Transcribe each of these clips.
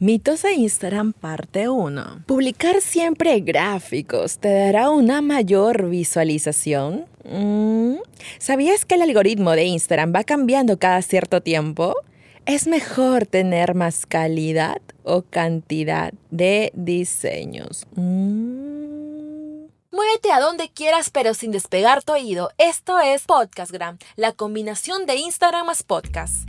Mitos de Instagram parte 1. ¿Publicar siempre gráficos te dará una mayor visualización? Mm, ¿Sabías que el algoritmo de Instagram va cambiando cada cierto tiempo? ¿Es mejor tener más calidad o cantidad de diseños? Mm. Muévete a donde quieras pero sin despegar tu oído. Esto es Podcastgram, la combinación de Instagram más podcast.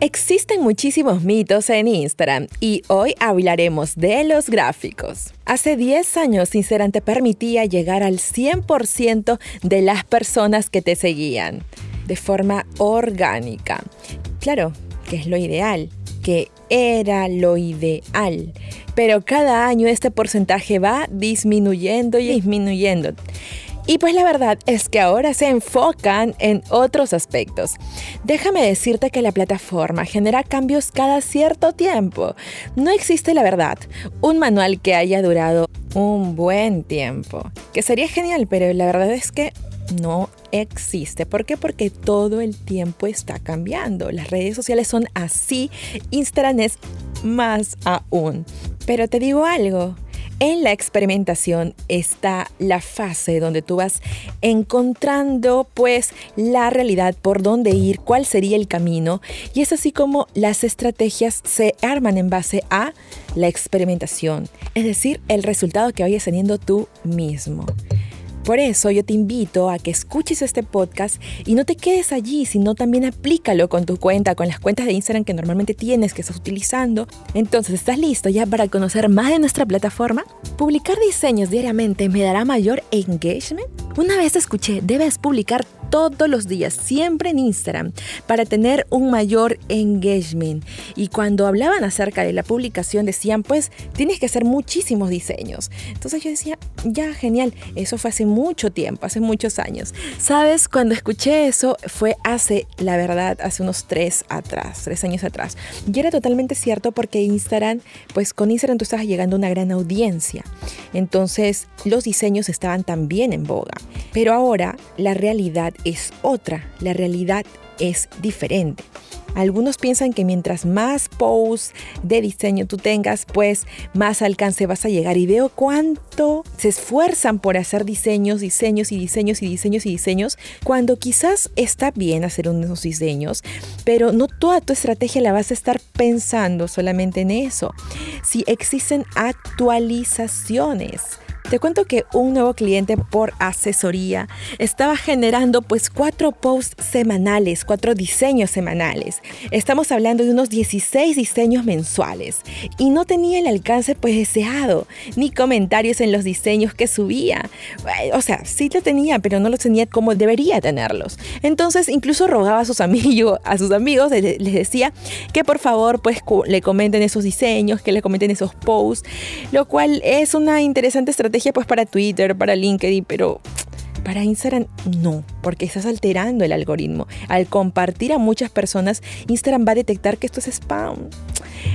Existen muchísimos mitos en Instagram y hoy hablaremos de los gráficos. Hace 10 años Instagram te permitía llegar al 100% de las personas que te seguían de forma orgánica. Claro, que es lo ideal, que era lo ideal. Pero cada año este porcentaje va disminuyendo y disminuyendo. Y pues la verdad es que ahora se enfocan en otros aspectos. Déjame decirte que la plataforma genera cambios cada cierto tiempo. No existe la verdad, un manual que haya durado un buen tiempo. Que sería genial, pero la verdad es que no existe. ¿Por qué? Porque todo el tiempo está cambiando. Las redes sociales son así, Instagram es más aún. Pero te digo algo, en la experimentación está la fase donde tú vas encontrando pues la realidad por dónde ir, cuál sería el camino y es así como las estrategias se arman en base a la experimentación, es decir, el resultado que vayas teniendo tú mismo. Por eso yo te invito a que escuches este podcast y no te quedes allí, sino también aplícalo con tu cuenta, con las cuentas de Instagram que normalmente tienes, que estás utilizando. Entonces, ¿estás listo ya para conocer más de nuestra plataforma? ¿Publicar diseños diariamente me dará mayor engagement? Una vez escuché, debes publicar todos los días, siempre en Instagram, para tener un mayor engagement. Y cuando hablaban acerca de la publicación decían, pues tienes que hacer muchísimos diseños. Entonces yo decía, ya, genial, eso fue hace mucho tiempo, hace muchos años. Sabes, cuando escuché eso fue hace, la verdad, hace unos tres atrás, tres años atrás. Y era totalmente cierto porque Instagram, pues con Instagram tú estabas llegando a una gran audiencia. Entonces los diseños estaban también en boga. Pero ahora la realidad es otra, la realidad es diferente. Algunos piensan que mientras más posts de diseño tú tengas, pues más alcance vas a llegar. Y veo cuánto se esfuerzan por hacer diseños, diseños y diseños y diseños y diseños, cuando quizás está bien hacer unos diseños, pero no toda tu estrategia la vas a estar pensando solamente en eso. Si existen actualizaciones, te cuento que un nuevo cliente por asesoría estaba generando pues cuatro posts semanales, cuatro diseños semanales. Estamos hablando de unos 16 diseños mensuales y no tenía el alcance pues deseado, ni comentarios en los diseños que subía. O sea, sí lo tenía, pero no los tenía como debería tenerlos. Entonces incluso rogaba a sus amigos, a sus amigos, les decía que por favor pues le comenten esos diseños, que le comenten esos posts, lo cual es una interesante estrategia pues para Twitter, para LinkedIn, pero para Instagram no, porque estás alterando el algoritmo. Al compartir a muchas personas, Instagram va a detectar que esto es spam.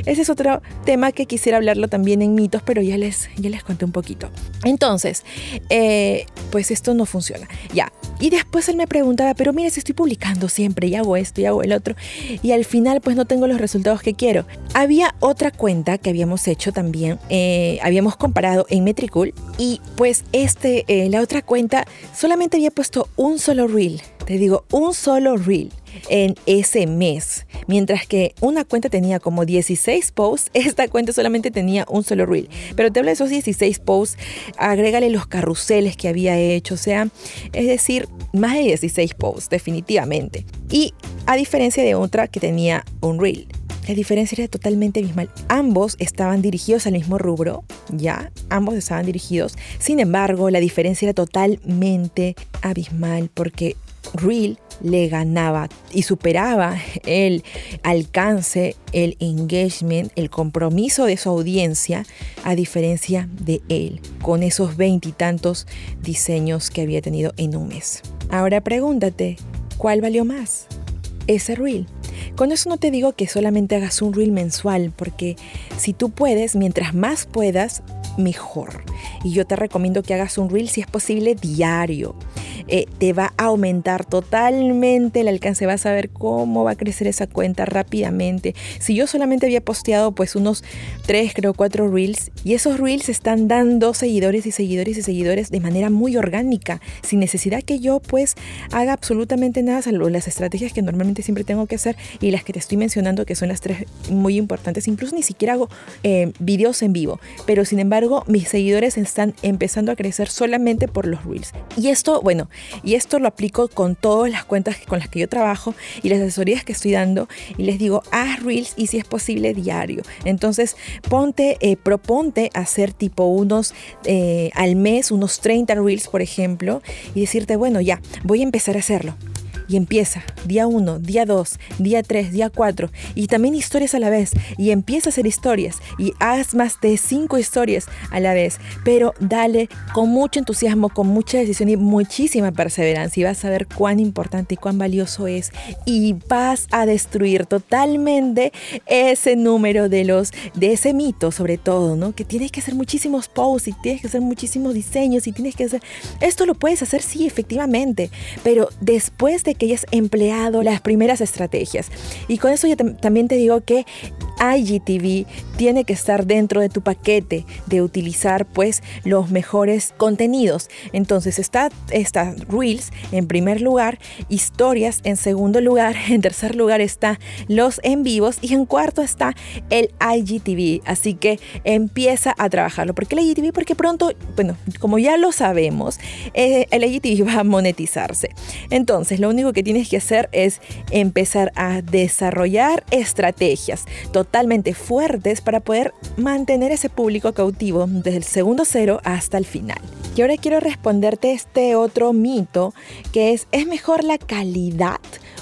Ese es otro tema que quisiera hablarlo también en mitos, pero ya les, ya les conté un poquito. Entonces, eh, pues esto no funciona. Ya. Y después él me preguntaba, pero mira, si estoy publicando siempre y hago esto y hago el otro, y al final pues no tengo los resultados que quiero. Había otra cuenta que habíamos hecho también, eh, habíamos comparado en Metricool, y pues este, eh, la otra cuenta solamente había puesto un solo reel. Te digo, un solo reel en ese mes. Mientras que una cuenta tenía como 16 posts, esta cuenta solamente tenía un solo reel. Pero te hablo de esos 16 posts, agrégale los carruseles que había hecho, o sea, es decir, más de 16 posts, definitivamente. Y a diferencia de otra que tenía un reel. La diferencia era totalmente abismal. Ambos estaban dirigidos al mismo rubro, ya, ambos estaban dirigidos. Sin embargo, la diferencia era totalmente abismal porque Reel le ganaba y superaba el alcance, el engagement, el compromiso de su audiencia, a diferencia de él, con esos veintitantos diseños que había tenido en un mes. Ahora pregúntate, ¿cuál valió más? Ese reel. Con eso no te digo que solamente hagas un reel mensual, porque si tú puedes, mientras más puedas, mejor. Y yo te recomiendo que hagas un reel si es posible diario. Eh, te va a aumentar totalmente el alcance, vas a ver cómo va a crecer esa cuenta rápidamente. Si yo solamente había posteado pues unos 3, creo 4 reels y esos reels están dando seguidores y seguidores y seguidores de manera muy orgánica, sin necesidad que yo pues haga absolutamente nada, salvo las estrategias que normalmente siempre tengo que hacer y las que te estoy mencionando que son las tres muy importantes. Incluso ni siquiera hago eh, videos en vivo, pero sin embargo mis seguidores están empezando a crecer solamente por los reels. Y esto, bueno, y esto lo aplico con todas las cuentas con las que yo trabajo y las asesorías que estoy dando. Y les digo, haz reels y si es posible diario. Entonces, ponte, eh, proponte hacer tipo unos eh, al mes, unos 30 reels, por ejemplo, y decirte, bueno, ya, voy a empezar a hacerlo y empieza día 1, día 2, día 3, día 4 y también historias a la vez y empieza a hacer historias y haz más de 5 historias a la vez, pero dale con mucho entusiasmo, con mucha decisión y muchísima perseverancia y vas a ver cuán importante y cuán valioso es y vas a destruir totalmente ese número de los de ese mito sobre todo, ¿no? Que tienes que hacer muchísimos posts y tienes que hacer muchísimos diseños y tienes que hacer esto lo puedes hacer sí efectivamente, pero después de que hayas empleado las primeras estrategias. Y con eso yo también te digo que IGTV tiene que estar dentro de tu paquete de utilizar pues los mejores contenidos. Entonces está, está Reels en primer lugar, historias en segundo lugar, en tercer lugar está los en vivos y en cuarto está el IGTV. Así que empieza a trabajarlo. ¿Por qué el IGTV? Porque pronto, bueno, como ya lo sabemos, eh, el IGTV va a monetizarse. Entonces lo único que tienes que hacer es empezar a desarrollar estrategias totalmente fuertes para poder mantener ese público cautivo desde el segundo cero hasta el final. Y ahora quiero responderte este otro mito que es, ¿es mejor la calidad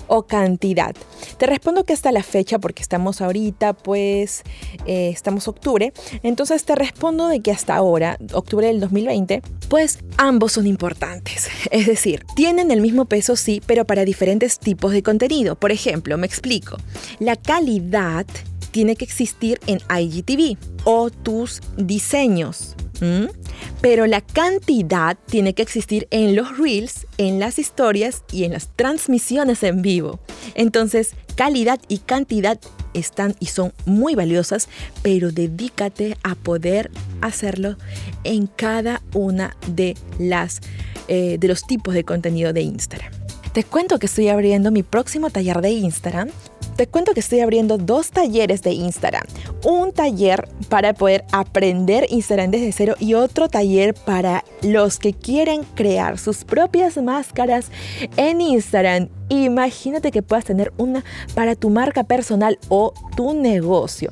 o cantidad? Te respondo que hasta la fecha, porque estamos ahorita, pues eh, estamos octubre, entonces te respondo de que hasta ahora, octubre del 2020, pues ambos son importantes. Es decir, tienen el mismo peso, sí, pero para diferentes tipos de contenido. Por ejemplo, me explico, la calidad tiene que existir en IGTV o tus diseños. Pero la cantidad tiene que existir en los reels, en las historias y en las transmisiones en vivo. Entonces, calidad y cantidad están y son muy valiosas, pero dedícate a poder hacerlo en cada una de las eh, de los tipos de contenido de Instagram. Te cuento que estoy abriendo mi próximo taller de Instagram te cuento que estoy abriendo dos talleres de Instagram. Un taller para poder aprender Instagram desde cero y otro taller para los que quieren crear sus propias máscaras en Instagram. Imagínate que puedas tener una para tu marca personal o tu negocio.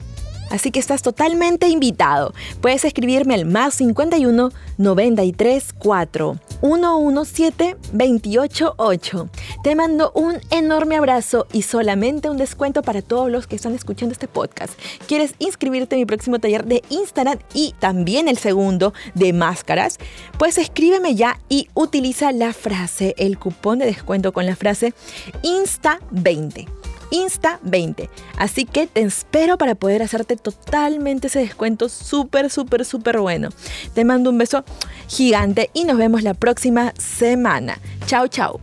Así que estás totalmente invitado. Puedes escribirme al más 51 93 4 117 28 8. Te mando un enorme abrazo y solamente un descuento para todos los que están escuchando este podcast. ¿Quieres inscribirte en mi próximo taller de Instagram y también el segundo de máscaras? Pues escríbeme ya y utiliza la frase, el cupón de descuento con la frase Insta20. Insta20. Así que te espero para poder hacerte totalmente ese descuento súper, súper, súper bueno. Te mando un beso gigante y nos vemos la próxima semana. Chao, chao.